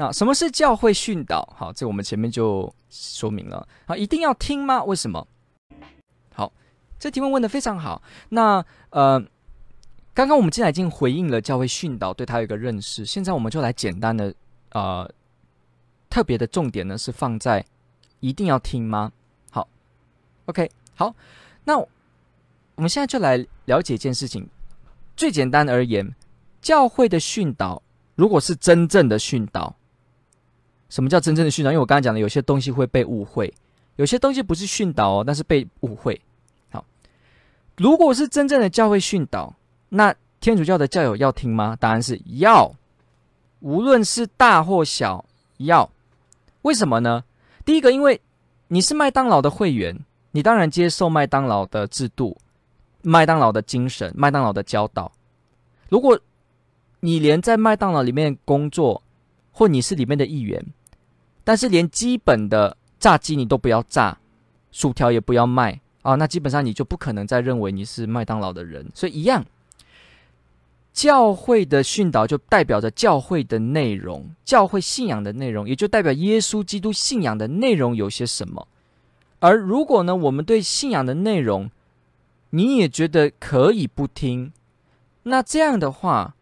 那什么是教会训导？好，这我们前面就说明了。好，一定要听吗？为什么？好，这提问问的非常好。那呃，刚刚我们进来已经回应了教会训导对他有一个认识。现在我们就来简单的呃，特别的重点呢是放在一定要听吗？好，OK，好。那我们现在就来了解一件事情。最简单而言，教会的训导如果是真正的训导。什么叫真正的训导？因为我刚才讲的，有些东西会被误会，有些东西不是训导哦，但是被误会。好，如果是真正的教会训导，那天主教的教友要听吗？答案是要，无论是大或小，要。为什么呢？第一个，因为你是麦当劳的会员，你当然接受麦当劳的制度、麦当劳的精神、麦当劳的教导。如果你连在麦当劳里面工作，或你是里面的一员，但是连基本的炸鸡你都不要炸，薯条也不要卖啊，那基本上你就不可能再认为你是麦当劳的人。所以一样，教会的训导就代表着教会的内容，教会信仰的内容，也就代表耶稣基督信仰的内容有些什么。而如果呢，我们对信仰的内容你也觉得可以不听，那这样的话，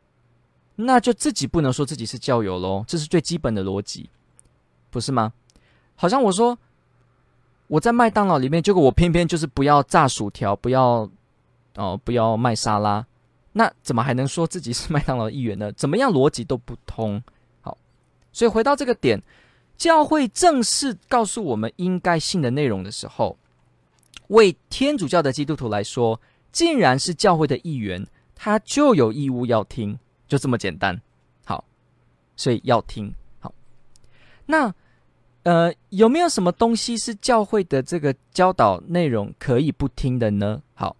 那就自己不能说自己是教友喽，这是最基本的逻辑。不是吗？好像我说我在麦当劳里面，结果我偏偏就是不要炸薯条，不要哦、不要卖沙拉，那怎么还能说自己是麦当劳一员呢？怎么样逻辑都不通。好，所以回到这个点，教会正式告诉我们应该信的内容的时候，为天主教的基督徒来说，既然是教会的一员，他就有义务要听，就这么简单。好，所以要听。那。呃，有没有什么东西是教会的这个教导内容可以不听的呢？好，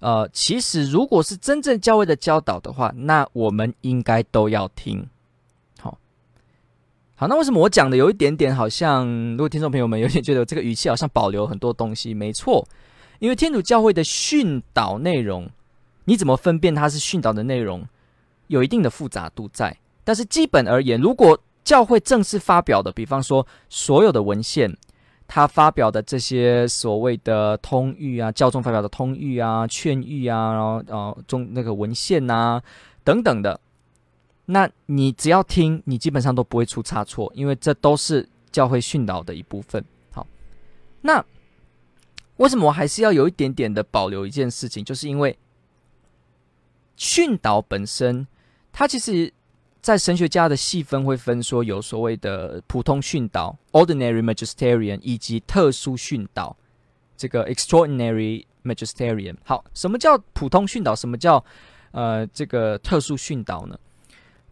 呃，其实如果是真正教会的教导的话，那我们应该都要听。好，好，那为什么我讲的有一点点好像，如果听众朋友们有点觉得这个语气好像保留很多东西？没错，因为天主教会的训导内容，你怎么分辨它是训导的内容，有一定的复杂度在。但是基本而言，如果教会正式发表的，比方说所有的文献，他发表的这些所谓的通谕啊，教宗发表的通谕啊、劝谕啊，然后呃中那个文献呐、啊、等等的，那你只要听，你基本上都不会出差错，因为这都是教会训导的一部分。好，那为什么我还是要有一点点的保留一件事情，就是因为训导本身，它其实。在神学家的细分会分说，有所谓的普通训导 （ordinary magisterian） 以及特殊训导这个 （extraordinary magisterian）。好，什么叫普通训导？什么叫呃这个特殊训导呢？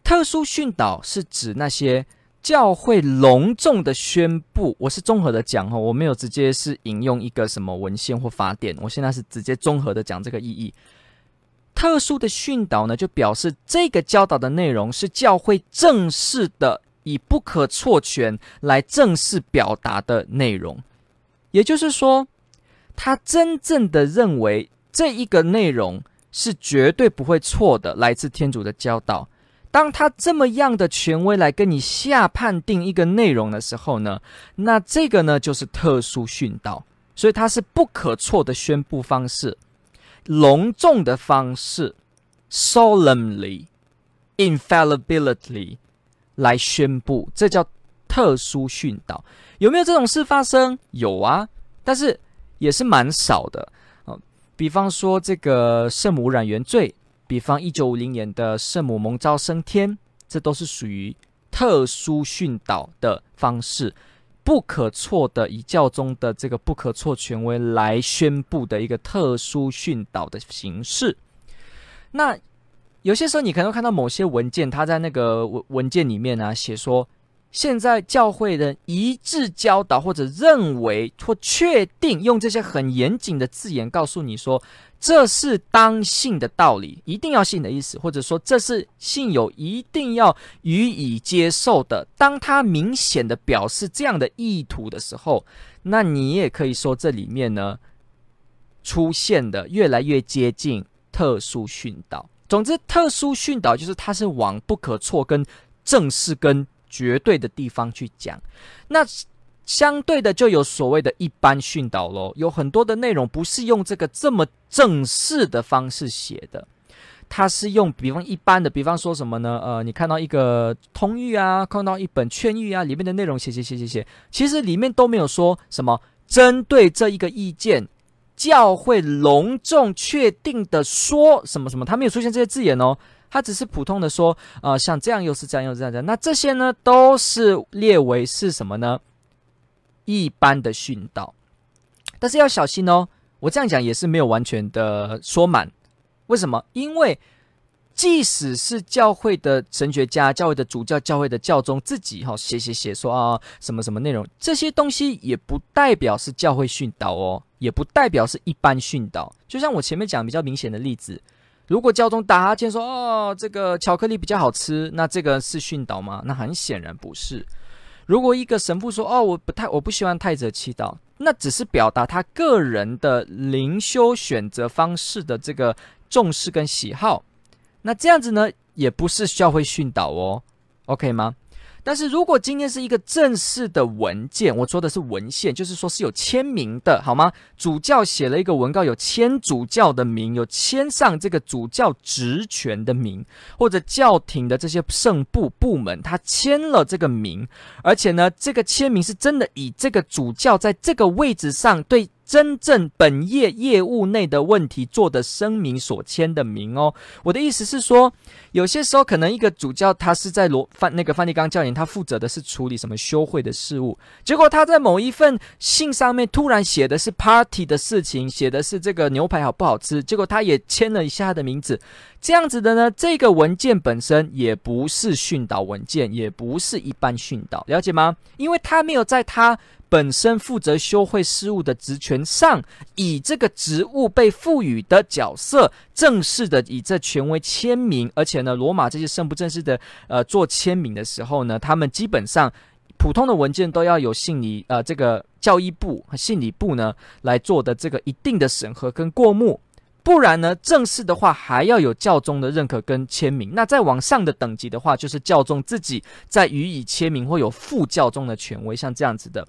特殊训导是指那些教会隆重的宣布。我是综合的讲哈，我没有直接是引用一个什么文献或法典，我现在是直接综合的讲这个意义。特殊的训导呢，就表示这个教导的内容是教会正式的，以不可错权来正式表达的内容。也就是说，他真正的认为这一个内容是绝对不会错的，来自天主的教导。当他这么样的权威来跟你下判定一个内容的时候呢，那这个呢就是特殊训导，所以它是不可错的宣布方式。隆重的方式，solemnly，infallibility 来宣布，这叫特殊训导。有没有这种事发生？有啊，但是也是蛮少的。哦，比方说这个圣母染原罪，比方一九五零年的圣母蒙召升天，这都是属于特殊训导的方式。不可错的，以教宗的这个不可错权威来宣布的一个特殊训导的形式。那有些时候，你可能会看到某些文件，它在那个文文件里面呢、啊、写说，现在教会的一致教导，或者认为或确定，用这些很严谨的字眼告诉你说，这是当信的道理，一定要信的意思，或者说这是信友一定要予以接受的。当他明显的表示这样的意图的时候，那你也可以说这里面呢出现的越来越接近特殊训导。总之，特殊训导就是它是往不可错跟正式跟。绝对的地方去讲，那相对的就有所谓的一般训导喽。有很多的内容不是用这个这么正式的方式写的，它是用比方一般的，比方说什么呢？呃，你看到一个通谕啊，看到一本劝谕啊，里面的内容写写写写写，其实里面都没有说什么针对这一个意见，教会隆重确定的说什么什么，它没有出现这些字眼哦。他只是普通的说，呃，像这样又是这样又是这样，这样，那这些呢都是列为是什么呢？一般的训导，但是要小心哦。我这样讲也是没有完全的说满。为什么？因为即使是教会的神学家、教会的主教、教会的教宗自己哈写写写说啊什么什么内容，这些东西也不代表是教会训导哦，也不代表是一般训导。就像我前面讲比较明显的例子。如果教宗打哈欠说：“哦，这个巧克力比较好吃。”那这个是训导吗？那很显然不是。如果一个神父说：“哦，我不太我不喜欢太者祈祷。”那只是表达他个人的灵修选择方式的这个重视跟喜好。那这样子呢，也不是教会训导哦。OK 吗？但是如果今天是一个正式的文件，我说的是文献，就是说是有签名的，好吗？主教写了一个文告，有签主教的名，有签上这个主教职权的名，或者教廷的这些圣部部门，他签了这个名，而且呢，这个签名是真的以这个主教在这个位置上对。真正本业业务内的问题做的声明所签的名哦，我的意思是说，有些时候可能一个主教他是在罗范那个梵蒂冈教廷，他负责的是处理什么修会的事务，结果他在某一份信上面突然写的是 party 的事情，写的是这个牛排好不好吃，结果他也签了一下他的名字，这样子的呢，这个文件本身也不是训导文件，也不是一般训导，了解吗？因为他没有在他。本身负责修会事务的职权上，以这个职务被赋予的角色，正式的以这权威签名，而且呢，罗马这些圣不正式的呃做签名的时候呢，他们基本上普通的文件都要有信理呃这个教义部和信理部呢来做的这个一定的审核跟过目。不然呢，正式的话还要有教宗的认可跟签名。那再往上的等级的话，就是教宗自己再予以签名，或有副教宗的权威，像这样子的。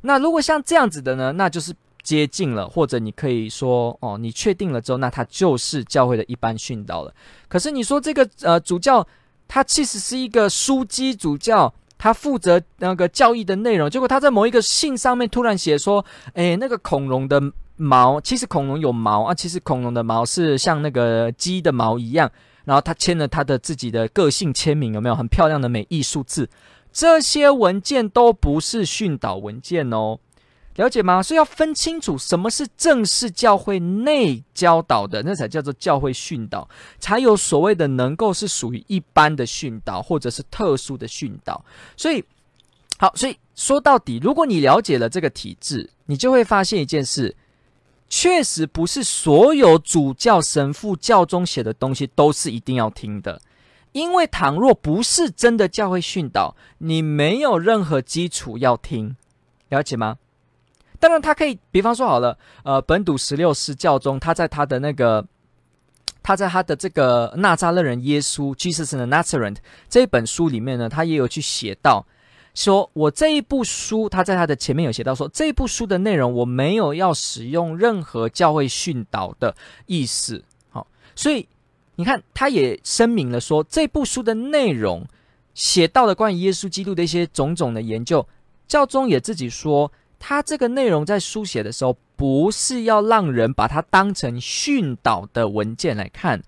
那如果像这样子的呢，那就是接近了，或者你可以说哦，你确定了之后，那他就是教会的一般训导了。可是你说这个呃主教，他其实是一个枢机主教，他负责那个教义的内容，结果他在某一个信上面突然写说，诶，那个孔融的。毛其实恐龙有毛啊，其实恐龙的毛是像那个鸡的毛一样，然后他签了他的自己的个性签名，有没有很漂亮的美艺数字？这些文件都不是训导文件哦，了解吗？所以要分清楚什么是正式教会内教导的，那才叫做教会训导，才有所谓的能够是属于一般的训导或者是特殊的训导。所以，好，所以说到底，如果你了解了这个体制，你就会发现一件事。确实不是所有主教、神父、教宗写的东西都是一定要听的，因为倘若不是真的教会训导，你没有任何基础要听，了解吗？当然，他可以，比方说好了，呃，本笃十六世教宗他在他的那个，他在他的这个纳扎勒人耶稣 Jesus the Nazarene 这一本书里面呢，他也有去写到。说我这一部书，他在他的前面有写到说，这部书的内容我没有要使用任何教会训导的意思。好，所以你看，他也声明了说，这部书的内容写到了关于耶稣基督的一些种种的研究。教宗也自己说，他这个内容在书写的时候，不是要让人把它当成训导的文件来看。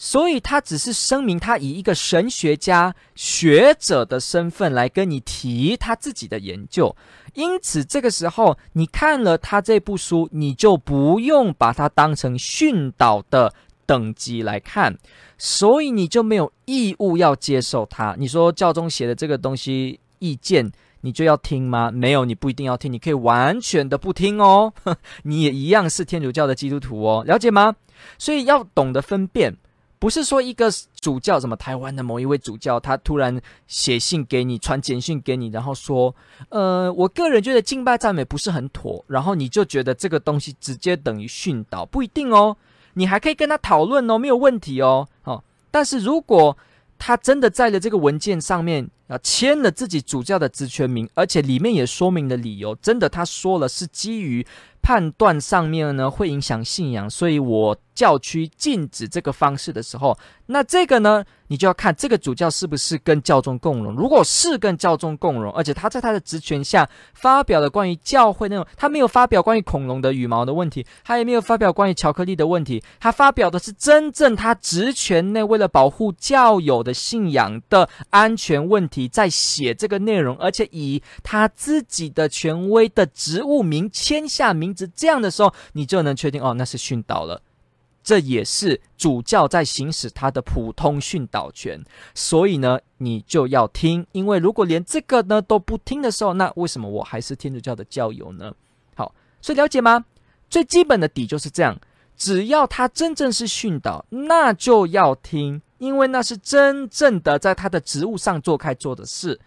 所以他只是声明，他以一个神学家、学者的身份来跟你提他自己的研究。因此，这个时候你看了他这部书，你就不用把它当成训导的等级来看，所以你就没有义务要接受他。你说教宗写的这个东西意见，你就要听吗？没有，你不一定要听，你可以完全的不听哦，你也一样是天主教的基督徒哦，了解吗？所以要懂得分辨。不是说一个主教，什么台湾的某一位主教，他突然写信给你，传简讯给你，然后说，呃，我个人觉得敬拜赞美不是很妥，然后你就觉得这个东西直接等于训导，不一定哦，你还可以跟他讨论哦，没有问题哦，哦，但是如果他真的在了这个文件上面啊签了自己主教的职权名，而且里面也说明了理由，真的他说了是基于。判断上面呢会影响信仰，所以我教区禁止这个方式的时候，那这个呢，你就要看这个主教是不是跟教宗共融。如果是跟教宗共融，而且他在他的职权下发表了关于教会那种，他没有发表关于恐龙的羽毛的问题，他也没有发表关于巧克力的问题，他发表的是真正他职权内为了保护教友的信仰的安全问题，在写这个内容，而且以他自己的权威的职务名签下名字。这样的时候，你就能确定哦，那是训导了。这也是主教在行使他的普通训导权，所以呢，你就要听。因为如果连这个呢都不听的时候，那为什么我还是天主教的教友呢？好，所以了解吗？最基本的底就是这样。只要他真正是训导，那就要听，因为那是真正的在他的职务上做开做的事。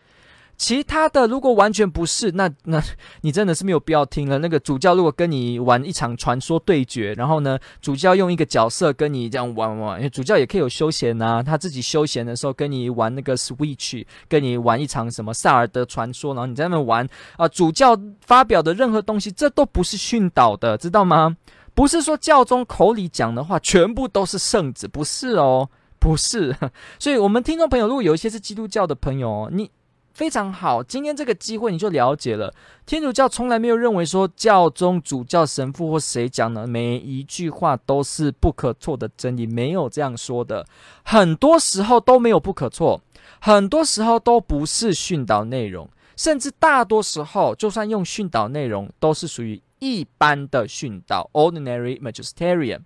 其他的如果完全不是，那那你真的是没有必要听了。那个主教如果跟你玩一场传说对决，然后呢，主教用一个角色跟你这样玩玩，因为主教也可以有休闲呐、啊，他自己休闲的时候跟你玩那个 Switch，跟你玩一场什么萨尔德传说，然后你在那玩啊。主教发表的任何东西，这都不是训导的，知道吗？不是说教宗口里讲的话全部都是圣旨，不是哦，不是。所以，我们听众朋友，如果有一些是基督教的朋友，你。非常好，今天这个机会你就了解了，天主教从来没有认为说教宗、主教、神父或谁讲的每一句话都是不可错的真理，没有这样说的。很多时候都没有不可错，很多时候都不是训导内容，甚至大多时候就算用训导内容，都是属于一般的训导 （ordinary magisterium）。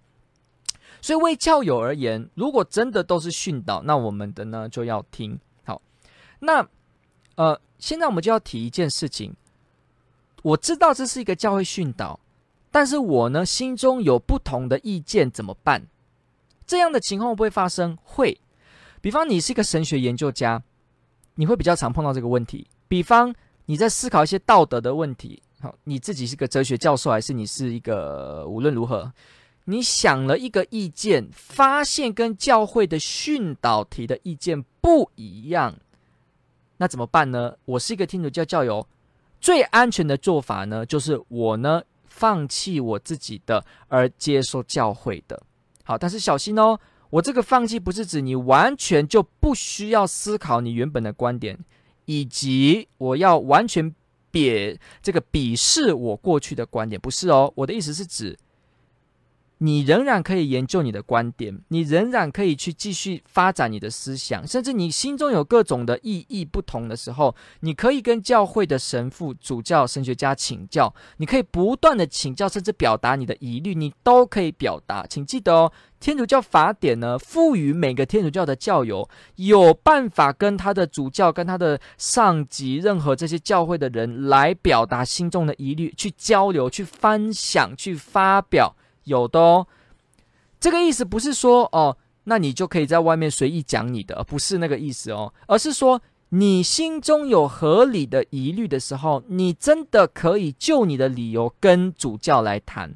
所以为教友而言，如果真的都是训导，那我们的呢就要听好。那。呃，现在我们就要提一件事情。我知道这是一个教会训导，但是我呢心中有不同的意见，怎么办？这样的情况会不会发生？会。比方你是一个神学研究家，你会比较常碰到这个问题。比方你在思考一些道德的问题，好，你自己是个哲学教授，还是你是一个无论如何，你想了一个意见，发现跟教会的训导提的意见不一样。那怎么办呢？我是一个天主教教友，最安全的做法呢，就是我呢放弃我自己的，而接受教会的。好，但是小心哦，我这个放弃不是指你完全就不需要思考你原本的观点，以及我要完全贬这个鄙视我过去的观点，不是哦。我的意思是指。你仍然可以研究你的观点，你仍然可以去继续发展你的思想，甚至你心中有各种的意义不同的时候，你可以跟教会的神父、主教、神学家请教，你可以不断的请教，甚至表达你的疑虑，你都可以表达。请记得哦，天主教法典呢，赋予每个天主教的教友有办法跟他的主教、跟他的上级、任何这些教会的人来表达心中的疑虑，去交流、去分享、去发表。有的哦，这个意思不是说哦，那你就可以在外面随意讲你的，不是那个意思哦，而是说你心中有合理的疑虑的时候，你真的可以就你的理由跟主教来谈，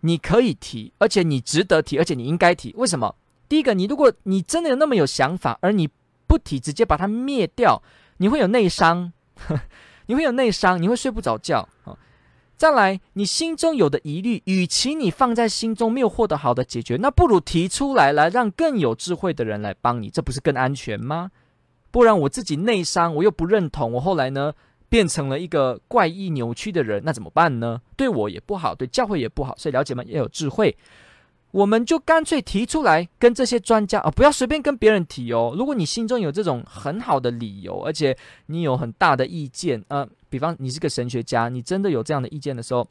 你可以提，而且你值得提，而且你应该提。为什么？第一个，你如果你真的有那么有想法，而你不提，直接把它灭掉，你会有内伤，你会有内伤，你会睡不着觉啊。再来，你心中有的疑虑，与其你放在心中没有获得好的解决，那不如提出来，来让更有智慧的人来帮你，这不是更安全吗？不然我自己内伤，我又不认同，我后来呢变成了一个怪异扭曲的人，那怎么办呢？对我也不好，对教会也不好，所以了解吗？要有智慧。我们就干脆提出来跟这些专家啊，不要随便跟别人提哦。如果你心中有这种很好的理由，而且你有很大的意见，呃，比方你是个神学家，你真的有这样的意见的时候，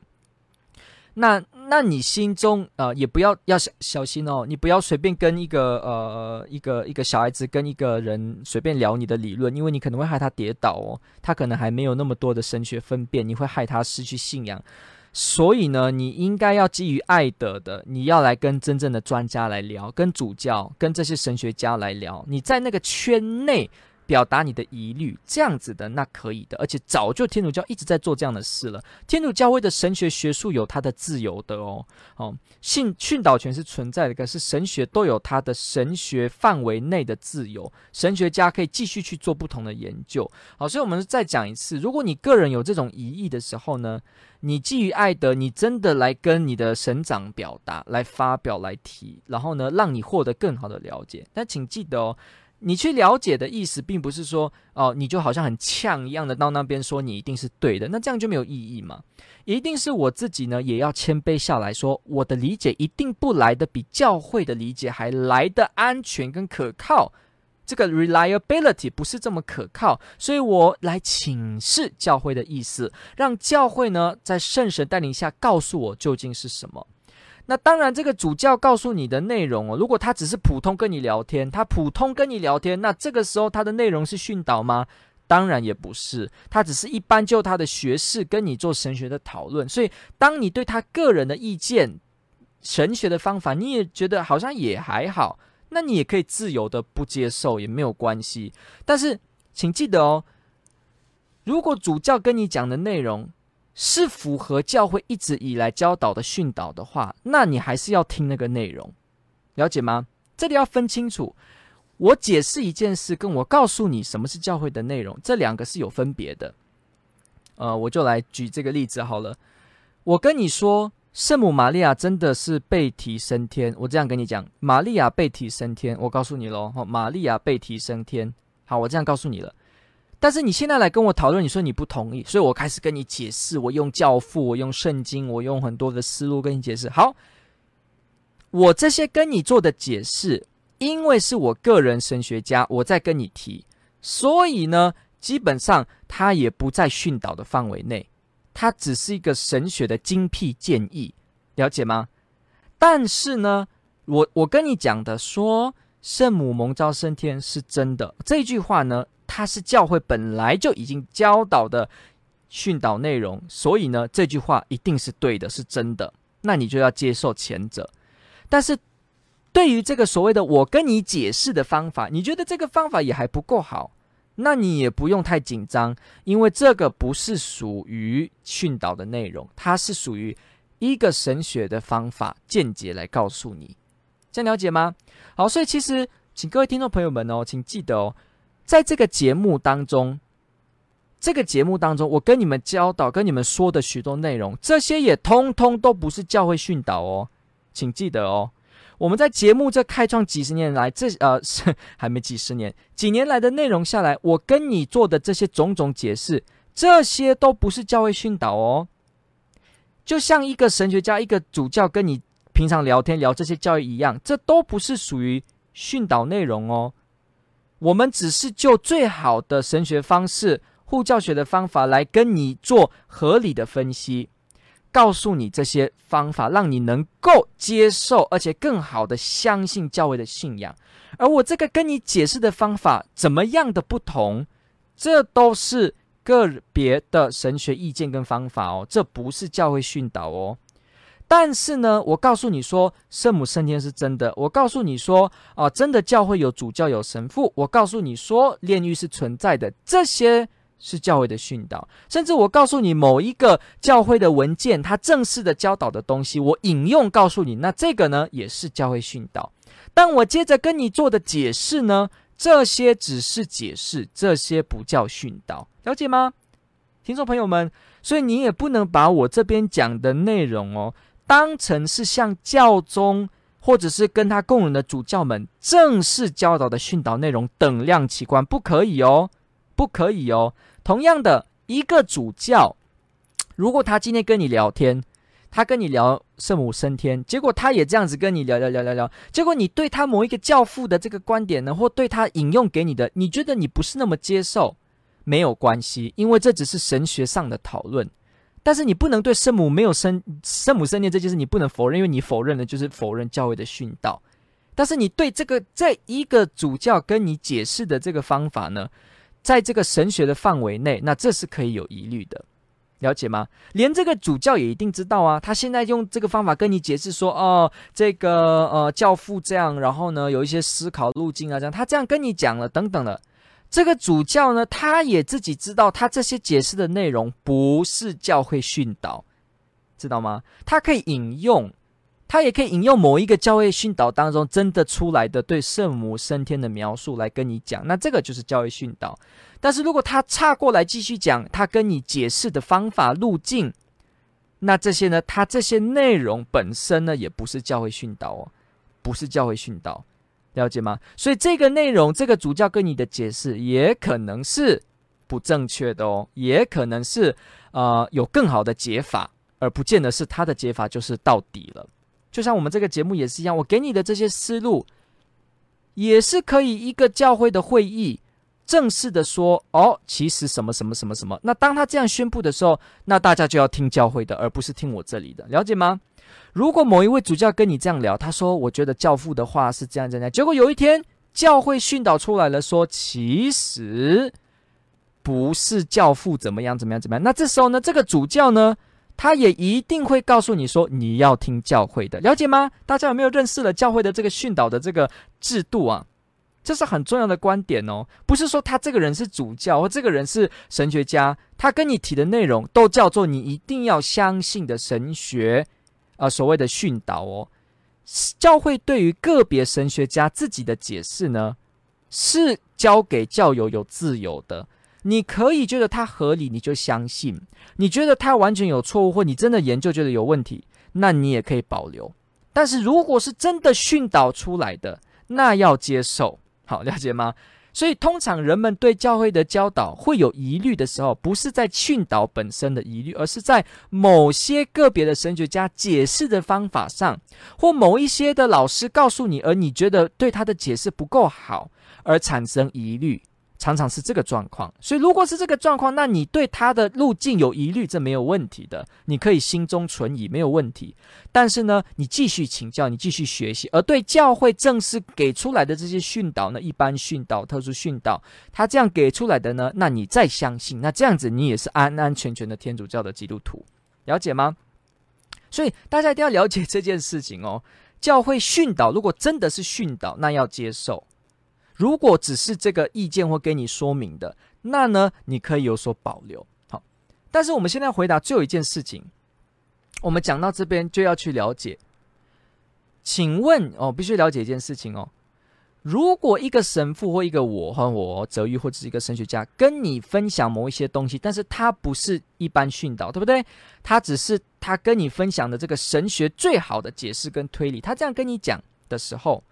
那那你心中呃也不要要小小心哦，你不要随便跟一个呃一个一个小孩子跟一个人随便聊你的理论，因为你可能会害他跌倒哦，他可能还没有那么多的神学分辨，你会害他失去信仰。所以呢，你应该要基于爱德的，你要来跟真正的专家来聊，跟主教、跟这些神学家来聊，你在那个圈内。表达你的疑虑，这样子的那可以的，而且早就天主教一直在做这样的事了。天主教会的神学学术有它的自由的哦，哦，信训导权是存在的，可是神学都有它的神学范围内的自由，神学家可以继续去做不同的研究。好，所以我们再讲一次，如果你个人有这种疑义的时候呢，你基于爱德，你真的来跟你的神长表达，来发表，来提，然后呢，让你获得更好的了解。但请记得哦。你去了解的意思，并不是说哦，你就好像很呛一样的到那边说你一定是对的，那这样就没有意义嘛。一定是我自己呢，也要谦卑下来说，我的理解一定不来的比教会的理解还来的安全跟可靠。这个 reliability 不是这么可靠，所以我来请示教会的意思，让教会呢在圣神带领下告诉我究竟是什么。那当然，这个主教告诉你的内容哦，如果他只是普通跟你聊天，他普通跟你聊天，那这个时候他的内容是训导吗？当然也不是，他只是一般就他的学识跟你做神学的讨论。所以，当你对他个人的意见、神学的方法，你也觉得好像也还好，那你也可以自由的不接受，也没有关系。但是，请记得哦，如果主教跟你讲的内容，是符合教会一直以来教导的训导的话，那你还是要听那个内容，了解吗？这里要分清楚，我解释一件事，跟我告诉你什么是教会的内容，这两个是有分别的。呃，我就来举这个例子好了。我跟你说，圣母玛利亚真的是被提升天，我这样跟你讲，玛利亚被提升天，我告诉你喽，哦，玛利亚被提升天，好，我这样告诉你了。但是你现在来跟我讨论，你说你不同意，所以我开始跟你解释，我用教父，我用圣经，我用很多的思路跟你解释。好，我这些跟你做的解释，因为是我个人神学家，我在跟你提，所以呢，基本上它也不在训导的范围内，它只是一个神学的精辟建议，了解吗？但是呢，我我跟你讲的说，圣母蒙召升天是真的，这句话呢。它是教会本来就已经教导的训导内容，所以呢，这句话一定是对的，是真的。那你就要接受前者。但是，对于这个所谓的我跟你解释的方法，你觉得这个方法也还不够好，那你也不用太紧张，因为这个不是属于训导的内容，它是属于一个神学的方法见解来告诉你。这样了解吗？好，所以其实，请各位听众朋友们哦，请记得哦。在这个节目当中，这个节目当中，我跟你们教导、跟你们说的许多内容，这些也通通都不是教会训导哦，请记得哦。我们在节目这开创几十年来，这呃是 还没几十年，几年来的内容下来，我跟你做的这些种种解释，这些都不是教会训导哦。就像一个神学家、一个主教跟你平常聊天聊这些教育一样，这都不是属于训导内容哦。我们只是就最好的神学方式、护教学的方法来跟你做合理的分析，告诉你这些方法，让你能够接受，而且更好的相信教会的信仰。而我这个跟你解释的方法怎么样的不同，这都是个别的神学意见跟方法哦，这不是教会训导哦。但是呢，我告诉你说，圣母升天是真的。我告诉你说，啊，真的教会有主教有神父。我告诉你说，炼狱是存在的，这些是教会的训导。甚至我告诉你某一个教会的文件，它正式的教导的东西，我引用告诉你，那这个呢，也是教会训导。但我接着跟你做的解释呢，这些只是解释，这些不叫训导，了解吗？听众朋友们，所以你也不能把我这边讲的内容哦。当成是像教宗或者是跟他共荣的主教们正式教导的训导内容等量齐观，不可以哦，不可以哦。同样的一个主教，如果他今天跟你聊天，他跟你聊圣母升天，结果他也这样子跟你聊聊聊聊聊，结果你对他某一个教父的这个观点呢，或对他引用给你的，你觉得你不是那么接受，没有关系，因为这只是神学上的讨论。但是你不能对圣母没有生圣母圣念这件事你不能否认，因为你否认的就是否认教会的训导。但是你对这个这一个主教跟你解释的这个方法呢，在这个神学的范围内，那这是可以有疑虑的，了解吗？连这个主教也一定知道啊，他现在用这个方法跟你解释说，哦，这个呃教父这样，然后呢有一些思考路径啊，这样他这样跟你讲了等等的，这个主教呢，他也自己知道，他这些解释的内容不是教会训导，知道吗？他可以引用。他也可以引用某一个教会训导当中真的出来的对圣母升天的描述来跟你讲，那这个就是教会训导。但是如果他岔过来继续讲他跟你解释的方法路径，那这些呢，他这些内容本身呢也不是教会训导哦，不是教会训导，了解吗？所以这个内容，这个主教跟你的解释也可能是不正确的哦，也可能是呃有更好的解法，而不见得是他的解法就是到底了。就像我们这个节目也是一样，我给你的这些思路，也是可以一个教会的会议正式的说哦，其实什么什么什么什么。那当他这样宣布的时候，那大家就要听教会的，而不是听我这里的，了解吗？如果某一位主教跟你这样聊，他说我觉得教父的话是这样这样，结果有一天教会训导出来了，说其实不是教父怎么样怎么样怎么样，那这时候呢，这个主教呢？他也一定会告诉你说，你要听教会的，了解吗？大家有没有认识了教会的这个训导的这个制度啊？这是很重要的观点哦。不是说他这个人是主教或这个人是神学家，他跟你提的内容都叫做你一定要相信的神学啊、所谓的训导哦。教会对于个别神学家自己的解释呢，是交给教友有自由的。你可以觉得他合理，你就相信；你觉得他完全有错误，或你真的研究觉得有问题，那你也可以保留。但是如果是真的训导出来的，那要接受。好，了解吗？所以通常人们对教会的教导会有疑虑的时候，不是在训导本身的疑虑，而是在某些个别的神学家解释的方法上，或某一些的老师告诉你，而你觉得对他的解释不够好，而产生疑虑。常常是这个状况，所以如果是这个状况，那你对他的路径有疑虑，这没有问题的，你可以心中存疑，没有问题。但是呢，你继续请教，你继续学习，而对教会正式给出来的这些训导呢，一般训导、特殊训导，他这样给出来的呢，那你再相信，那这样子你也是安安全全的天主教的基督徒，了解吗？所以大家一定要了解这件事情哦。教会训导如果真的是训导，那要接受。如果只是这个意见或给你说明的，那呢，你可以有所保留。好，但是我们现在回答最后一件事情，我们讲到这边就要去了解。请问哦，必须了解一件事情哦，如果一个神父或一个我和我泽玉或者是一个神学家跟你分享某一些东西，但是他不是一般训导，对不对？他只是他跟你分享的这个神学最好的解释跟推理，他这样跟你讲的时候，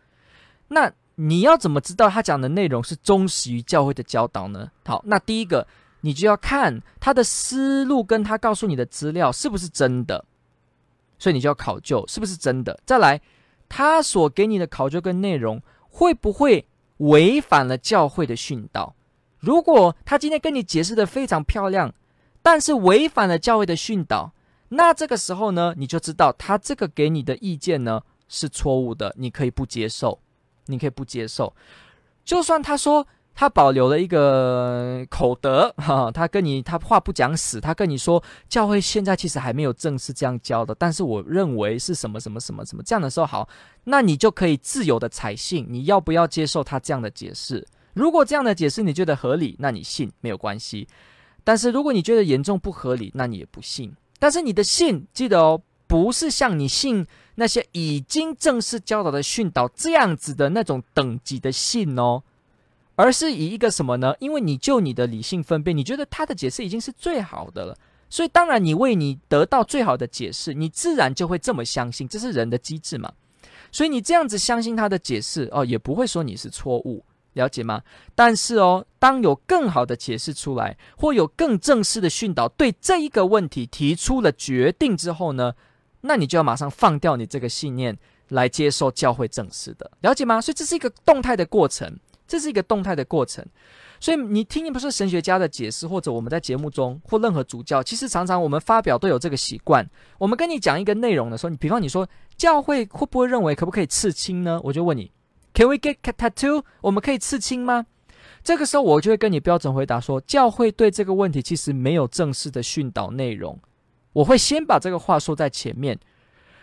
那。你要怎么知道他讲的内容是忠实于教会的教导呢？好，那第一个，你就要看他的思路跟他告诉你的资料是不是真的，所以你就要考究是不是真的。再来，他所给你的考究跟内容会不会违反了教会的训导？如果他今天跟你解释的非常漂亮，但是违反了教会的训导，那这个时候呢，你就知道他这个给你的意见呢是错误的，你可以不接受。你可以不接受，就算他说他保留了一个口德哈，他跟你他话不讲死，他跟你说教会现在其实还没有正式这样教的，但是我认为是什么什么什么什么这样的时候好，那你就可以自由的采信，你要不要接受他这样的解释？如果这样的解释你觉得合理，那你信没有关系；但是如果你觉得严重不合理，那你也不信。但是你的信记得哦，不是像你信。那些已经正式教导的训导这样子的那种等级的信哦，而是以一个什么呢？因为你就你的理性分辨，你觉得他的解释已经是最好的了，所以当然你为你得到最好的解释，你自然就会这么相信，这是人的机制嘛。所以你这样子相信他的解释哦，也不会说你是错误，了解吗？但是哦，当有更好的解释出来，或有更正式的训导对这一个问题提出了决定之后呢，那你就要马上放掉你这个信念，来接受教会正式的，了解吗？所以这是一个动态的过程，这是一个动态的过程。所以你听不是神学家的解释，或者我们在节目中或任何主教，其实常常我们发表都有这个习惯。我们跟你讲一个内容的时候，你比方你说教会会不会认为可不可以刺青呢？我就问你，Can we get tattoo？我们可以刺青吗？这个时候我就会跟你标准回答说，教会对这个问题其实没有正式的训导内容。我会先把这个话说在前面。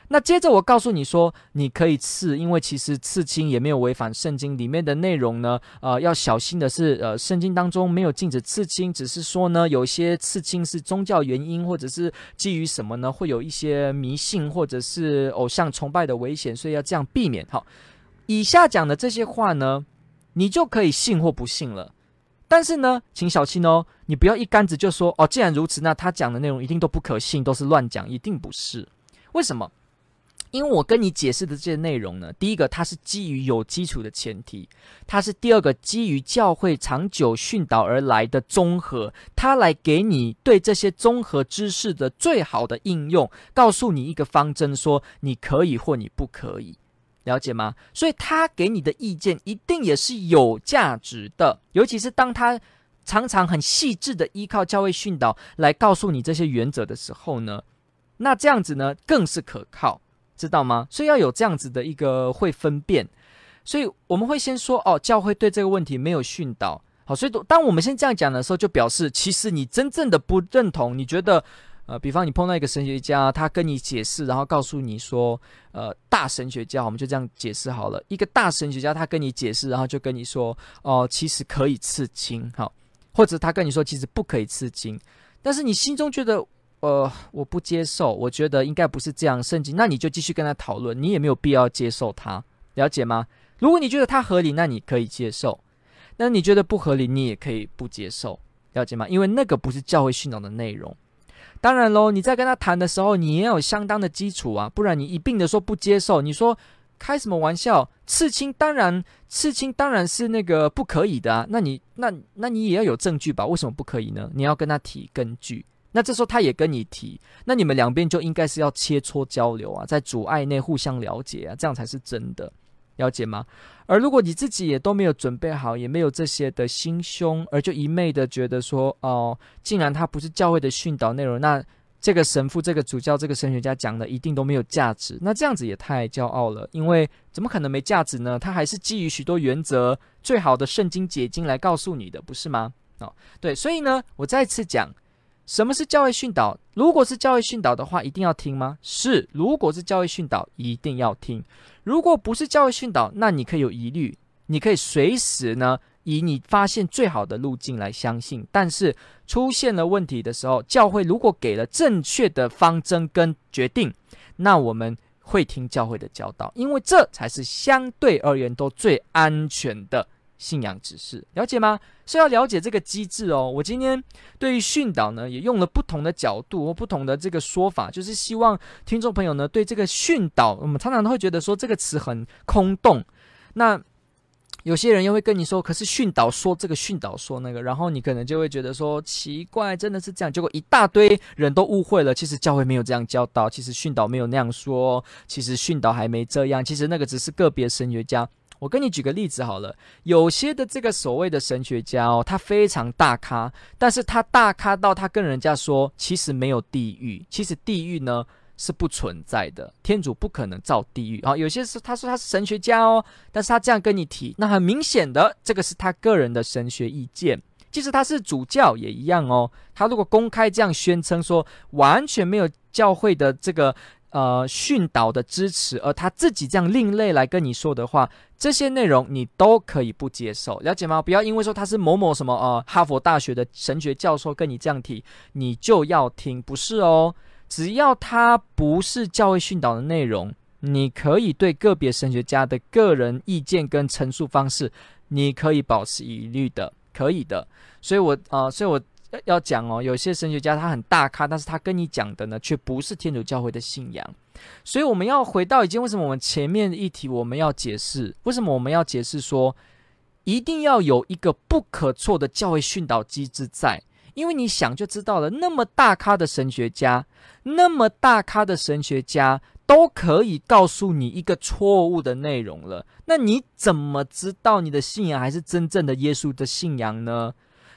那接着我告诉你说，你可以刺，因为其实刺青也没有违反圣经里面的内容呢。呃，要小心的是，呃，圣经当中没有禁止刺青，只是说呢，有些刺青是宗教原因，或者是基于什么呢？会有一些迷信或者是偶像崇拜的危险，所以要这样避免。好，以下讲的这些话呢，你就可以信或不信了。但是呢，请小心哦，你不要一竿子就说哦，既然如此，那他讲的内容一定都不可信，都是乱讲，一定不是。为什么？因为我跟你解释的这些内容呢，第一个它是基于有基础的前提，它是第二个基于教会长久训导而来的综合，它来给你对这些综合知识的最好的应用，告诉你一个方针，说你可以或你不可以，了解吗？所以他给你的意见一定也是有价值的，尤其是当他常常很细致的依靠教会训导来告诉你这些原则的时候呢，那这样子呢更是可靠。知道吗？所以要有这样子的一个会分辨，所以我们会先说哦，教会对这个问题没有训导。好，所以当我们先这样讲的时候，就表示其实你真正的不认同，你觉得呃，比方你碰到一个神学家，他跟你解释，然后告诉你说，呃，大神学家，我们就这样解释好了。一个大神学家他跟你解释，然后就跟你说，哦、其实可以刺青，好，或者他跟你说其实不可以刺青，但是你心中觉得。呃，我不接受，我觉得应该不是这样。圣经，那你就继续跟他讨论，你也没有必要接受他，了解吗？如果你觉得他合理，那你可以接受；那你觉得不合理，你也可以不接受，了解吗？因为那个不是教会训导的内容。当然喽，你在跟他谈的时候，你也有相当的基础啊，不然你一并的说不接受，你说开什么玩笑？刺青当然，刺青当然是那个不可以的啊。那你那那你也要有证据吧？为什么不可以呢？你要跟他提根据。那这时候他也跟你提，那你们两边就应该是要切磋交流啊，在阻碍内互相了解啊，这样才是真的，了解吗？而如果你自己也都没有准备好，也没有这些的心胸，而就一昧的觉得说，哦，既然他不是教会的训导内容，那这个神父、这个主教、这个神学家讲的一定都没有价值，那这样子也太骄傲了，因为怎么可能没价值呢？他还是基于许多原则、最好的圣经解经来告诉你的，不是吗？哦，对，所以呢，我再次讲。什么是教会训导？如果是教会训导的话，一定要听吗？是，如果是教会训导，一定要听。如果不是教会训导，那你可以有疑虑，你可以随时呢，以你发现最好的路径来相信。但是出现了问题的时候，教会如果给了正确的方针跟决定，那我们会听教会的教导，因为这才是相对而言都最安全的。信仰指示，了解吗？是要了解这个机制哦。我今天对于训导呢，也用了不同的角度或不同的这个说法，就是希望听众朋友呢，对这个训导，我们常常都会觉得说这个词很空洞。那有些人又会跟你说，可是训导说这个，训导说那个，然后你可能就会觉得说奇怪，真的是这样？结果一大堆人都误会了，其实教会没有这样教导，其实训导没有那样说，其实训导还没这样，其实那个只是个别神学家。我跟你举个例子好了，有些的这个所谓的神学家哦，他非常大咖，但是他大咖到他跟人家说，其实没有地狱，其实地狱呢是不存在的，天主不可能造地狱啊。有些是他说他是神学家哦，但是他这样跟你提，那很明显的这个是他个人的神学意见，即使他是主教也一样哦。他如果公开这样宣称说，完全没有教会的这个。呃，训导的支持，而他自己这样另类来跟你说的话，这些内容你都可以不接受，了解吗？不要因为说他是某某什么呃哈佛大学的神学教授跟你这样提，你就要听，不是哦。只要他不是教会训导的内容，你可以对个别神学家的个人意见跟陈述方式，你可以保持疑虑的，可以的。所以我啊、呃，所以我。要讲哦，有些神学家他很大咖，但是他跟你讲的呢，却不是天主教会的信仰。所以我们要回到一件，为什么我们前面一题我们要解释？为什么我们要解释说，一定要有一个不可错的教会训导机制在？因为你想就知道了，那么大咖的神学家，那么大咖的神学家。都可以告诉你一个错误的内容了，那你怎么知道你的信仰还是真正的耶稣的信仰呢？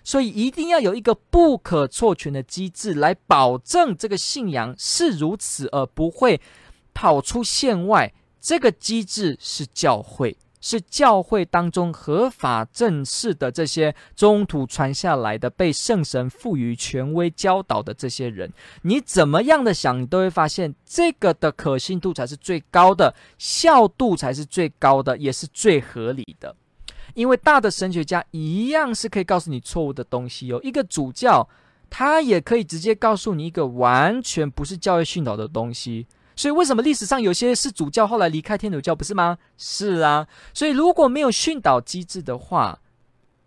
所以一定要有一个不可错权的机制来保证这个信仰是如此，而不会跑出线外。这个机制是教会。是教会当中合法正式的这些中途传下来的被圣神赋予权威教导的这些人，你怎么样的想，你都会发现这个的可信度才是最高的，效度才是最高的，也是最合理的。因为大的神学家一样是可以告诉你错误的东西哦，一个主教他也可以直接告诉你一个完全不是教会训导的东西。所以，为什么历史上有些是主教后来离开天主教，不是吗？是啊。所以，如果没有训导机制的话，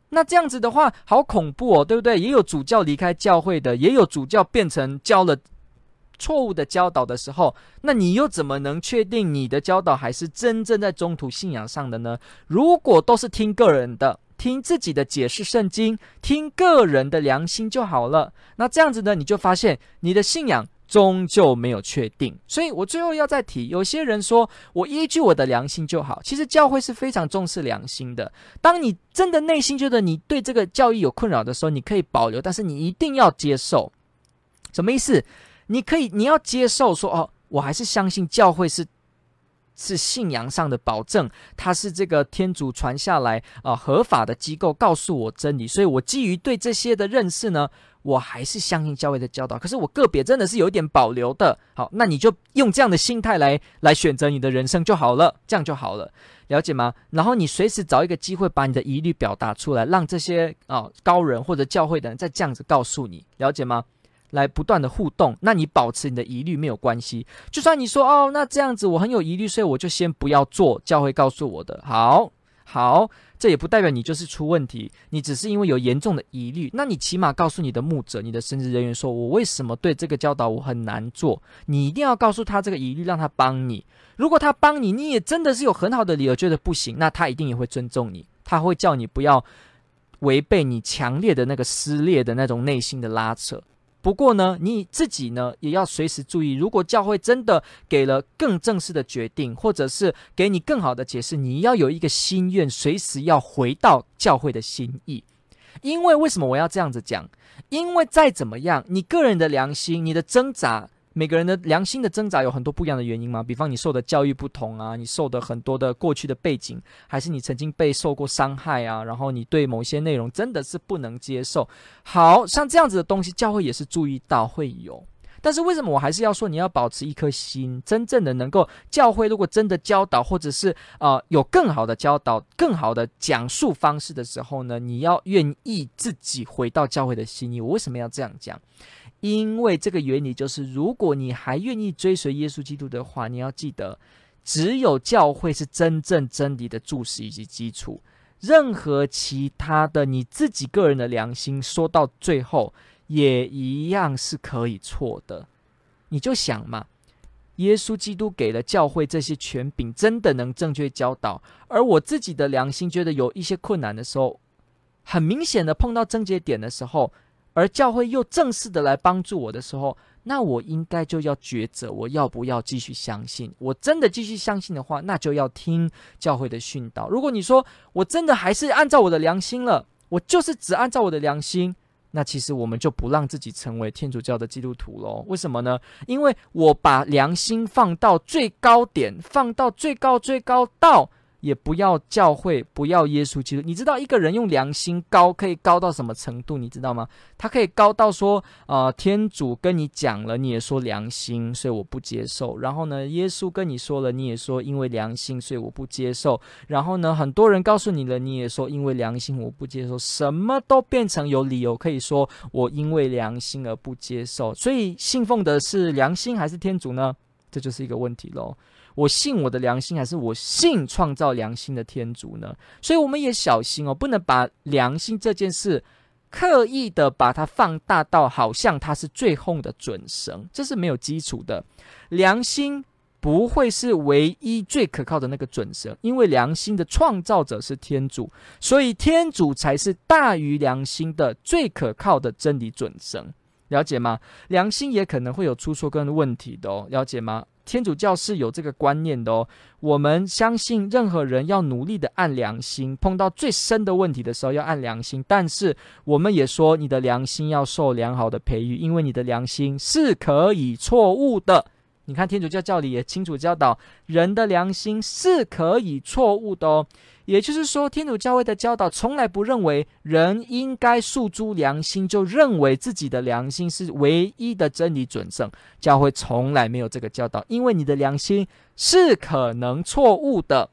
那这样子的话，好恐怖哦，对不对？也有主教离开教会的，也有主教变成教了错误的教导的时候，那你又怎么能确定你的教导还是真正在中途信仰上的呢？如果都是听个人的，听自己的解释圣经，听个人的良心就好了。那这样子呢，你就发现你的信仰。终究没有确定，所以我最后要再提，有些人说我依据我的良心就好，其实教会是非常重视良心的。当你真的内心觉得你对这个教义有困扰的时候，你可以保留，但是你一定要接受。什么意思？你可以，你要接受说，哦，我还是相信教会是是信仰上的保证，它是这个天主传下来啊、合法的机构告诉我真理，所以我基于对这些的认识呢。我还是相信教会的教导，可是我个别真的是有一点保留的。好，那你就用这样的心态来来选择你的人生就好了，这样就好了，了解吗？然后你随时找一个机会把你的疑虑表达出来，让这些啊、高人或者教会的人再这样子告诉你，了解吗？来不断的互动，那你保持你的疑虑没有关系。就算你说哦，那这样子我很有疑虑，所以我就先不要做教会告诉我的。好，好。这也不代表你就是出问题，你只是因为有严重的疑虑。那你起码告诉你的牧者、你的神职人员说：“我为什么对这个教导我很难做？”你一定要告诉他这个疑虑，让他帮你。如果他帮你，你也真的是有很好的理由觉得不行，那他一定也会尊重你，他会叫你不要违背你强烈的那个撕裂的那种内心的拉扯。不过呢，你自己呢也要随时注意，如果教会真的给了更正式的决定，或者是给你更好的解释，你要有一个心愿，随时要回到教会的心意。因为为什么我要这样子讲？因为再怎么样，你个人的良心，你的挣扎。每个人的良心的挣扎有很多不一样的原因嘛，比方你受的教育不同啊，你受的很多的过去的背景，还是你曾经被受过伤害啊，然后你对某些内容真的是不能接受。好像这样子的东西，教会也是注意到会有，但是为什么我还是要说你要保持一颗心，真正的能够教会如果真的教导，或者是呃有更好的教导、更好的讲述方式的时候呢，你要愿意自己回到教会的心意。我为什么要这样讲？因为这个原理就是，如果你还愿意追随耶稣基督的话，你要记得，只有教会是真正真理的柱石以及基础。任何其他的，你自己个人的良心，说到最后也一样是可以错的。你就想嘛，耶稣基督给了教会这些权柄，真的能正确教导，而我自己的良心觉得有一些困难的时候，很明显的碰到症结点的时候。而教会又正式的来帮助我的时候，那我应该就要抉择，我要不要继续相信？我真的继续相信的话，那就要听教会的训导。如果你说我真的还是按照我的良心了，我就是只按照我的良心，那其实我们就不让自己成为天主教的基督徒喽。为什么呢？因为我把良心放到最高点，放到最高最高到。也不要教会，不要耶稣基督。你知道一个人用良心高可以高到什么程度？你知道吗？他可以高到说，呃，天主跟你讲了，你也说良心，所以我不接受。然后呢，耶稣跟你说了，你也说因为良心，所以我不接受。然后呢，很多人告诉你了，你也说因为良心，我不接受。什么都变成有理由可以说我因为良心而不接受。所以信奉的是良心还是天主呢？这就是一个问题喽。我信我的良心，还是我信创造良心的天主呢？所以我们也小心哦，不能把良心这件事刻意的把它放大到好像它是最后的准绳，这是没有基础的。良心不会是唯一最可靠的那个准绳，因为良心的创造者是天主，所以天主才是大于良心的最可靠的真理准绳。了解吗？良心也可能会有出错跟问题的哦，了解吗？天主教是有这个观念的哦。我们相信任何人要努力的按良心，碰到最深的问题的时候要按良心。但是我们也说，你的良心要受良好的培育，因为你的良心是可以错误的。你看天主教教理也清楚教导，人的良心是可以错误的哦。也就是说，天主教会的教导从来不认为人应该诉诸良心，就认为自己的良心是唯一的真理准绳。教会从来没有这个教导，因为你的良心是可能错误的，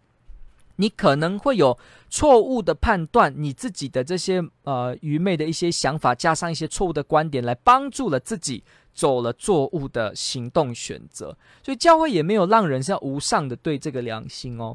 你可能会有错误的判断，你自己的这些呃愚昧的一些想法，加上一些错误的观点，来帮助了自己走了错误的行动选择。所以教会也没有让人是要无上的对这个良心哦。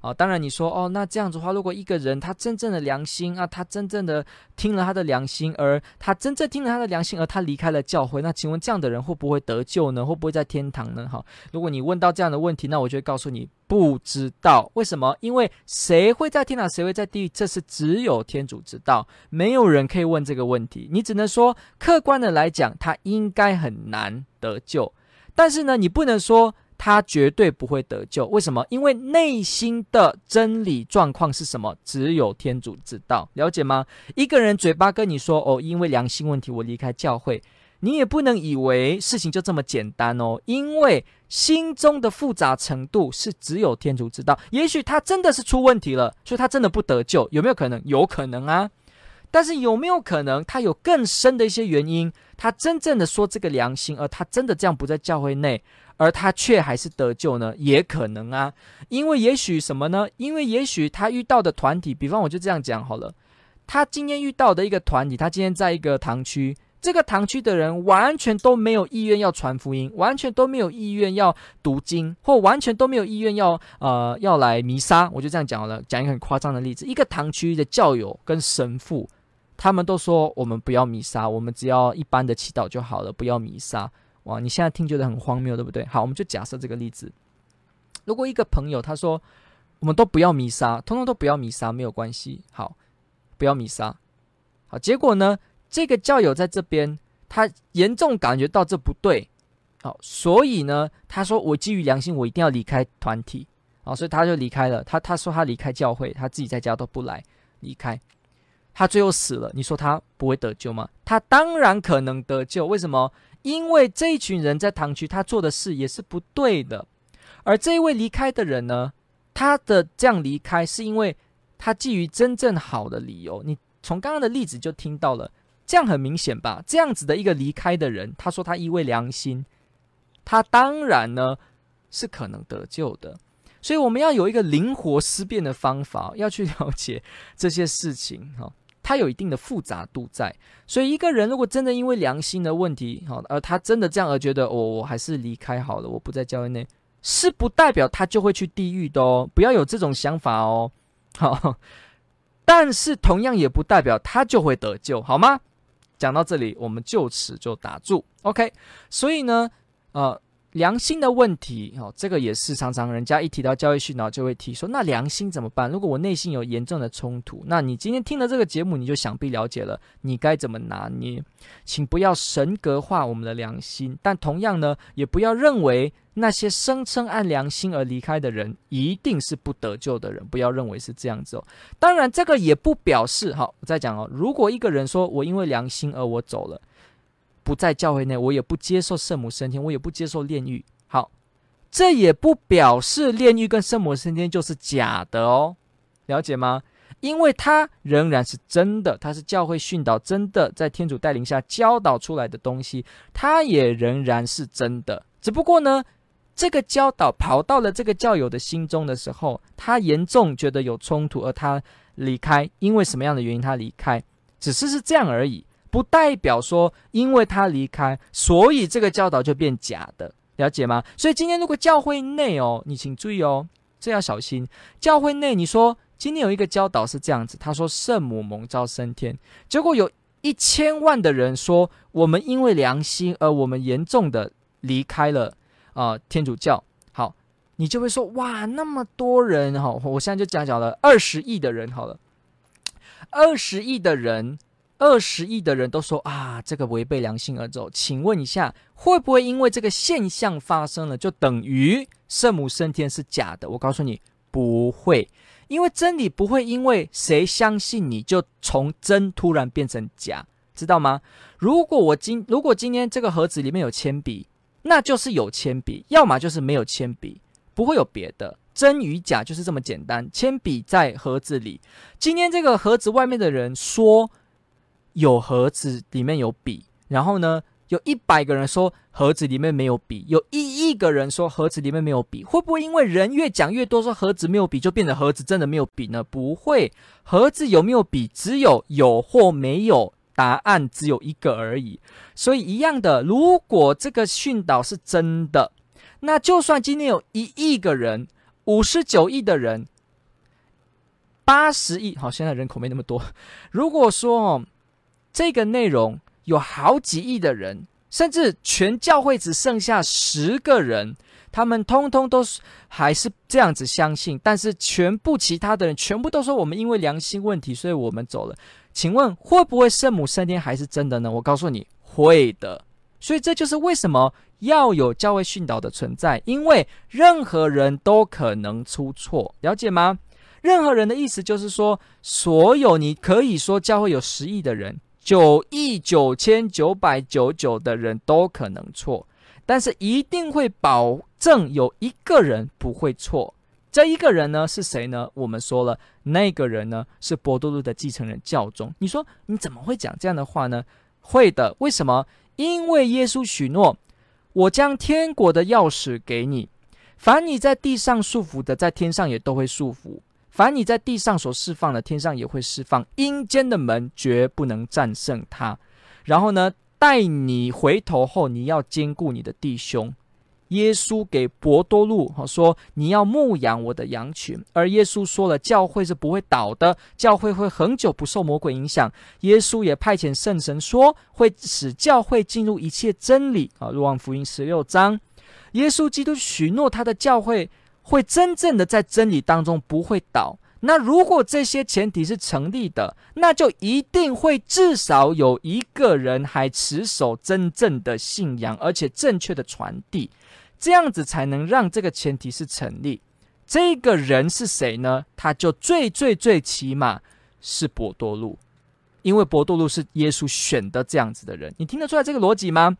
啊，当然你说哦，那这样子的话，如果一个人他真正的良心啊，他真正的听了他的良心，而他真正听了他的良心，而他离开了教会，那请问这样的人会不会得救呢？会不会在天堂呢？哈，如果你问到这样的问题，那我就会告诉你不知道。为什么？因为谁会在天堂，谁会在地狱，这是只有天主知道，没有人可以问这个问题。你只能说客观的来讲，他应该很难得救，但是呢，你不能说。他绝对不会得救，为什么？因为内心的真理状况是什么？只有天主知道，了解吗？一个人嘴巴跟你说：“哦，因为良心问题，我离开教会。”你也不能以为事情就这么简单哦，因为心中的复杂程度是只有天主知道。也许他真的是出问题了，所以他真的不得救，有没有可能？有可能啊。但是有没有可能他有更深的一些原因？他真正的说这个良心，而他真的这样不在教会内？而他却还是得救呢？也可能啊，因为也许什么呢？因为也许他遇到的团体，比方我就这样讲好了，他今天遇到的一个团体，他今天在一个堂区，这个堂区的人完全都没有意愿要传福音，完全都没有意愿要读经，或完全都没有意愿要呃要来弥撒。我就这样讲好了，讲一个很夸张的例子，一个堂区的教友跟神父，他们都说我们不要弥撒，我们只要一般的祈祷就好了，不要弥撒。哇，你现在听觉得很荒谬，对不对？好，我们就假设这个例子。如果一个朋友他说，我们都不要弥撒，通通都不要弥撒，没有关系。好，不要弥撒。好，结果呢，这个教友在这边，他严重感觉到这不对。好，所以呢，他说我基于良心，我一定要离开团体。好，所以他就离开了。他他说他离开教会，他自己在家都不来离开。他最后死了，你说他不会得救吗？他当然可能得救。为什么？因为这一群人在堂区，他做的事也是不对的，而这一位离开的人呢，他的这样离开是因为他基于真正好的理由。你从刚刚的例子就听到了，这样很明显吧？这样子的一个离开的人，他说他因为良心，他当然呢是可能得救的。所以我们要有一个灵活思辨的方法，要去了解这些事情哈。它有一定的复杂度在，所以一个人如果真的因为良心的问题，好，而他真的这样而觉得，我、我还是离开好了，我不在教会内，是不代表他就会去地狱的哦，不要有这种想法哦，好，但是同样也不代表他就会得救，好吗？讲到这里，我们就此就打住，OK，所以呢，呃。良心的问题，哦，这个也是常常人家一提到教育训导就会提说，那良心怎么办？如果我内心有严重的冲突，那你今天听了这个节目，你就想必了解了，你该怎么拿捏？请不要神格化我们的良心，但同样呢，也不要认为那些声称按良心而离开的人一定是不得救的人，不要认为是这样子哦。当然，这个也不表示，好，我再讲哦，如果一个人说我因为良心而我走了。不在教会内，我也不接受圣母升天，我也不接受炼狱。好，这也不表示炼狱跟圣母升天就是假的哦，了解吗？因为它仍然是真的，它是教会训导真的在天主带领下教导出来的东西，它也仍然是真的。只不过呢，这个教导跑到了这个教友的心中的时候，他严重觉得有冲突，而他离开，因为什么样的原因他离开？只是是这样而已。不代表说，因为他离开，所以这个教导就变假的，了解吗？所以今天如果教会内哦，你请注意哦，这要小心。教会内你说今天有一个教导是这样子，他说圣母蒙召升天，结果有一千万的人说我们因为良心而我们严重的离开了啊、天主教，好，你就会说哇，那么多人哈，我现在就讲讲了二十亿的人好了，二十亿的人。二十亿的人都说啊，这个违背良心而走。请问一下，会不会因为这个现象发生了，就等于圣母升天是假的？我告诉你，不会，因为真理不会因为谁相信你就从真突然变成假，知道吗？如果我今如果今天这个盒子里面有铅笔，那就是有铅笔，要么就是没有铅笔，不会有别的。真与假就是这么简单。铅笔在盒子里，今天这个盒子外面的人说有盒子里面有笔，然后呢，有一百个人说盒子里面没有笔，有一亿个人说盒子里面没有笔，会不会因为人越讲越多说盒子没有笔，就变成盒子真的没有笔呢？不会，盒子有没有笔，只有有或没有，答案只有一个而已。所以一样的，如果这个训导是真的，那就算今天有一亿个人。五十九亿的人，八十亿，好，现在人口没那么多。如果说哦，这个内容有好几亿的人，甚至全教会只剩下十个人，他们通通都是还是这样子相信，但是全部其他的人全部都说我们因为良心问题，所以我们走了。请问会不会圣母升天还是真的呢？我告诉你，会的。所以这就是为什么。要有教会训导的存在，因为任何人都可能出错，了解吗？任何人的意思就是说，所有你可以说教会有十亿的人，九亿九千九百九九的人都可能错，但是一定会保证有一个人不会错。这一个人呢是谁呢？我们说了，那个人呢是伯多禄的继承人教宗。你说你怎么会讲这样的话呢？会的，为什么？因为耶稣许诺。我将天国的钥匙给你，凡你在地上束缚的，在天上也都会束缚；凡你在地上所释放的，天上也会释放。阴间的门绝不能战胜他。然后呢，待你回头后，你要坚固你的弟兄。耶稣给伯多禄说：“你要牧养我的羊群。”而耶稣说了，教会是不会倒的，教会会很久不受魔鬼影响。耶稣也派遣圣神说，会使教会进入一切真理。啊，《若望福音》十六章，耶稣基督许诺他的教会会真正的在真理当中不会倒。那如果这些前提是成立的，那就一定会至少有一个人还持守真正的信仰，而且正确的传递。这样子才能让这个前提是成立。这个人是谁呢？他就最最最起码是伯多禄，因为伯多禄是耶稣选的这样子的人。你听得出来这个逻辑吗？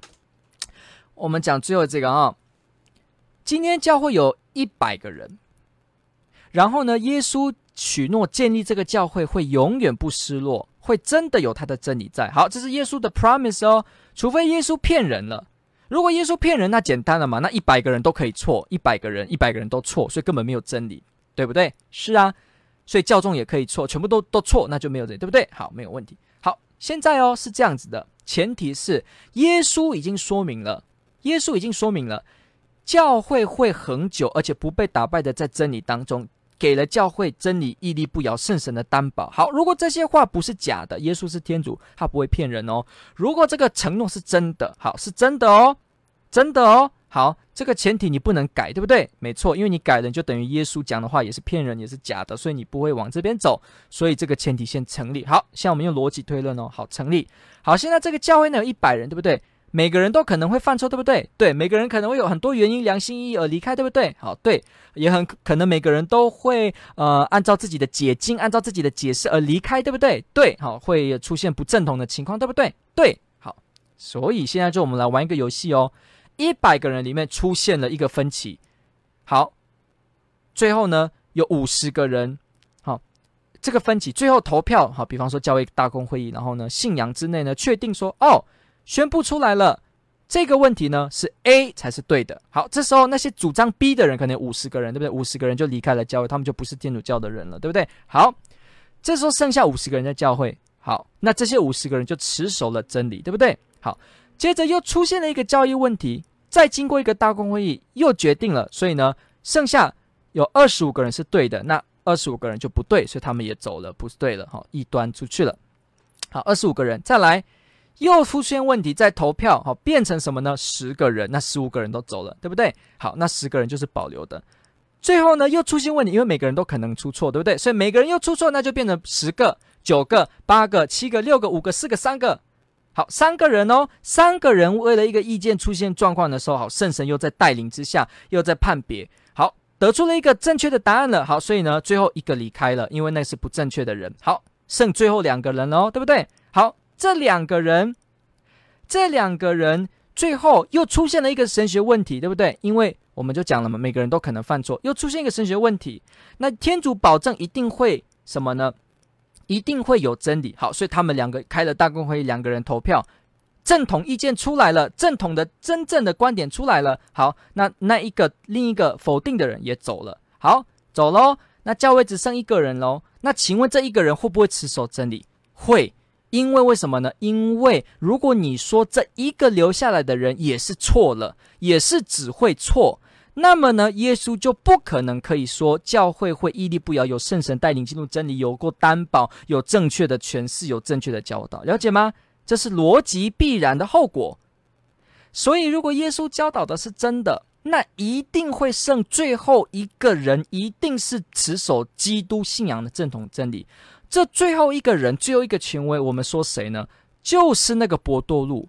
我们讲最后这个啊、今天教会有一百个人，然后呢，耶稣许诺建立这个教会会永远不失落，会真的有他的真理在。好，这是耶稣的 promise 哦，除非耶稣骗人了。如果耶稣骗人，那简单了嘛？那一百个人都可以错，一百个人，一百个人都错，所以根本没有真理，对不对？是啊，所以教众也可以错，全部都都错，那就没有真，对不对？好，没有问题。好，现在哦是这样子的，前提是耶稣已经说明了，耶稣已经说明了，教会会恒久，而且不被打败的，在真理当中。给了教会真理屹立不摇圣神的担保。好，如果这些话不是假的，耶稣是天主，他不会骗人哦。如果这个承诺是真的，好，是真的哦，真的哦。好，这个前提你不能改，对不对？没错，因为你改了，就等于耶稣讲的话也是骗人，也是假的，所以你不会往这边走。所以这个前提先成立。好，现在我们用逻辑推论哦。好，成立。好，现在这个教会呢有一百人，对不对？每个人都可能会犯错，对不对？对，每个人可能会有很多原因，良心意义而离开，对不对？好，对，也很可能每个人都会呃按照自己的解经，按照自己的解释而离开，对不对？对，好，会出现不正统的情况，对不对？对，好，所以现在就我们来玩一个游戏哦，一百个人里面出现了一个分歧，好，最后呢有五十个人，好，这个分歧最后投票，好，比方说教会大公会议，然后呢信仰之内呢确定说哦。宣布出来了，这个问题呢是 A 才是对的。好，这时候那些主张 B 的人可能五十个人，对不对？五十个人就离开了教会，他们就不是天主教的人了，对不对？好，这时候剩下五十个人在教会。好，那这些五十个人就持守了真理，对不对？好，接着又出现了一个教义问题，再经过一个大公会议又决定了，所以呢，剩下有二十五个人是对的，那二十五个人就不对，所以他们也走了，不是对了，好，异端出去了。好，二十五个人再来。又出现问题，在投票，好，变成什么呢？十个人，那十五个人都走了，对不对？好，那十个人就是保留的。最后呢，又出现问题，因为每个人都可能出错，对不对？所以每个人又出错，那就变成十个，九个、八个、七个、六个、五个、四个、三个。好，三个人哦，三个人为了一个意见出现状况的时候，好，圣神又在带领之下，又在判别，好，得出了一个正确的答案了。好，所以呢，最后一个离开了，因为那是不正确的人。好，剩最后两个人哦，对不对？这两个人，这两个人最后又出现了一个神学问题，对不对？因为我们就讲了嘛，每个人都可能犯错，又出现一个神学问题，那天主保证一定会什么呢？一定会有真理。好，所以他们两个开了大公会，两个人投票，正统意见出来了，正统的真正的观点出来了。好，那那一个另一个否定的人也走了。好，走喽。那教会只剩一个人喽。那请问这一个人会不会持守真理？会，因为为什么呢？因为如果你说这一个留下来的人也是错了，也是只会错。那么呢，耶稣就不可能可以说教会会屹立不摇，有圣神带领进入真理，有过担保，有正确的诠释，有正确的教导，了解吗？这是逻辑必然的后果。所以，如果耶稣教导的是真的，那一定会剩最后一个人，一定是持守基督信仰的正统真理。这最后一个人，最后一个权威，我们说谁呢？就是那个伯多禄。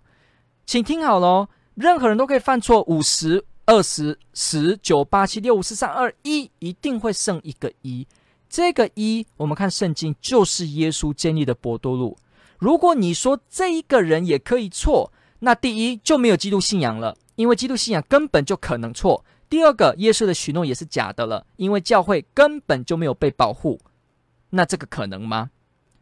请听好喽，任何人都可以犯错，五十。二十十九八七六五四三二一，一定会剩一个一。这个一，我们看圣经，就是耶稣建立的伯多禄。如果你说这一个人也可以错，那第一就没有基督信仰了，因为基督信仰根本就可能错。第二个，耶稣的许诺也是假的了，因为教会根本就没有被保护。那这个可能吗？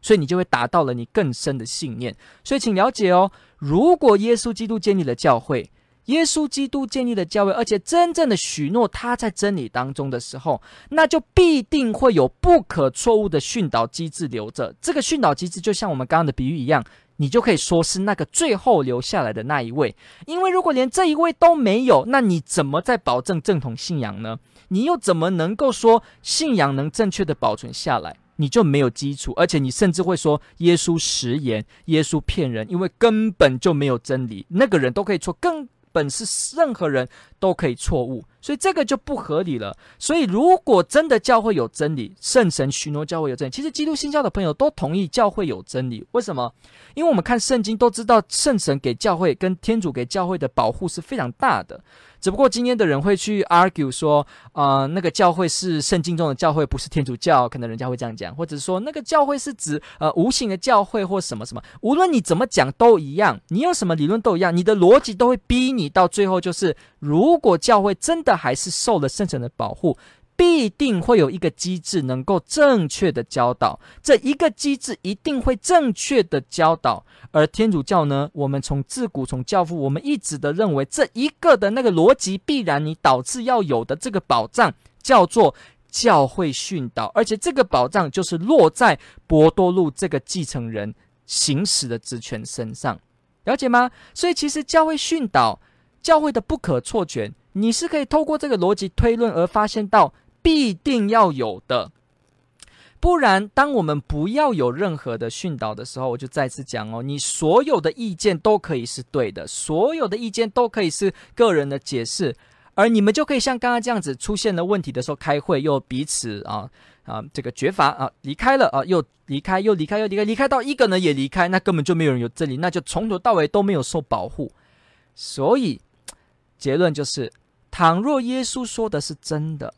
所以你就会达到了你更深的信念。所以请了解哦，如果耶稣基督建立了教会。耶稣基督建立了教会，而且真正的许诺他在真理当中的时候，那就必定会有不可错误的训导机制留着。这个训导机制就像我们刚刚的比喻一样，你就可以说是那个最后留下来的那一位。因为如果连这一位都没有，那你怎么在保证正统信仰呢？你又怎么能够说信仰能正确的保存下来？你就没有基础，而且你甚至会说耶稣食言，耶稣骗人，因为根本就没有真理。那个人都可以错，根。本是任何人都可以错误，所以这个就不合理了。所以，如果真的教会有真理，圣神许诺教会有真理，其实基督新教的朋友都同意教会有真理。为什么？因为我们看圣经都知道，圣神给教会跟天主给教会的保护是非常大的。只不过今天的人会去 argue 说，啊、呃，那个教会是圣经中的教会，不是天主教，可能人家会这样讲，或者说那个教会是指呃无形的教会或什么什么。无论你怎么讲都一样，你有什么理论都一样，你的逻辑都会逼你到最后就是，如果教会真的还是受了圣神的保护。必定会有一个机制能够正确的教导，这一个机制一定会正确的教导。而天主教呢，我们从自古从教父，我们一直的认为这一个的那个逻辑必然你导致要有的这个保障叫做教会训导，而且这个保障就是落在博多禄这个继承人行使的职权身上，了解吗？所以其实教会训导，教会的不可错权，你是可以透过这个逻辑推论而发现到。必定要有的，不然，当我们不要有任何的训导的时候，我就再次讲哦，你所有的意见都可以是对的，所有的意见都可以是个人的解释，而你们就可以像刚刚这样子出现了问题的时候开会，又彼此啊啊这个绝罚啊离开了啊又离开又离开又离开离开到一个呢也离开，那根本就没有人有真理，那就从头到尾都没有受保护。所以结论就是，倘若耶稣说的是真的。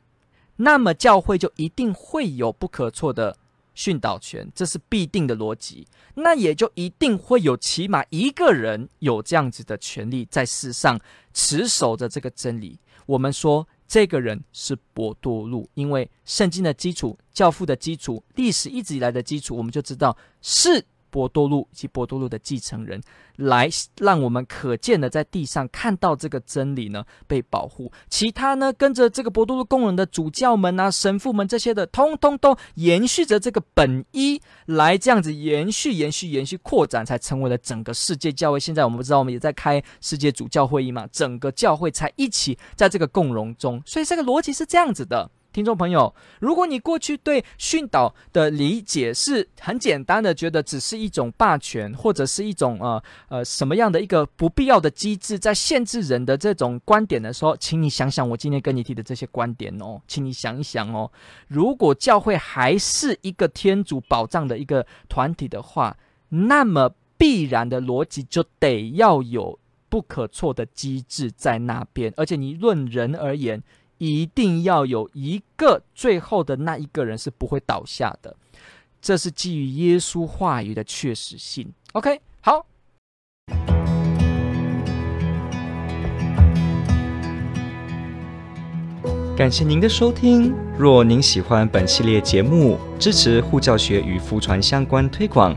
那么教会就一定会有不可错的训导权，这是必定的逻辑。那也就一定会有起码一个人有这样子的权利在世上持守着这个真理。我们说这个人是伯多禄，因为圣经的基础、教父的基础、历史一直以来的基础，我们就知道是。伯多禄以及伯多禄的继承人，来让我们可见的在地上看到这个真理呢被保护。其他呢跟着这个伯多禄工人的主教们啊、神父们这些的，通通都延续着这个本意来这样子延续、延续、延续扩展，才成为了整个世界教会。现在我们不知道，我们也在开世界主教会议嘛，整个教会才一起在这个共荣中。所以这个逻辑是这样子的。听众朋友，如果你过去对训导的理解是很简单的，觉得只是一种霸权，或者是一种呃呃什么样的一个不必要的机制，在限制人的这种观点的时候，请你想想我今天跟你提的这些观点哦，请你想一想哦，如果教会还是一个天主保障的一个团体的话，那么必然的逻辑就得要有。不可错的机制在那边，而且你论人而言，一定要有一个最后的那一个人是不会倒下的，这是基于耶稣话语的确实性。OK，好，感谢您的收听。若您喜欢本系列节目，支持护教学与福传相关推广。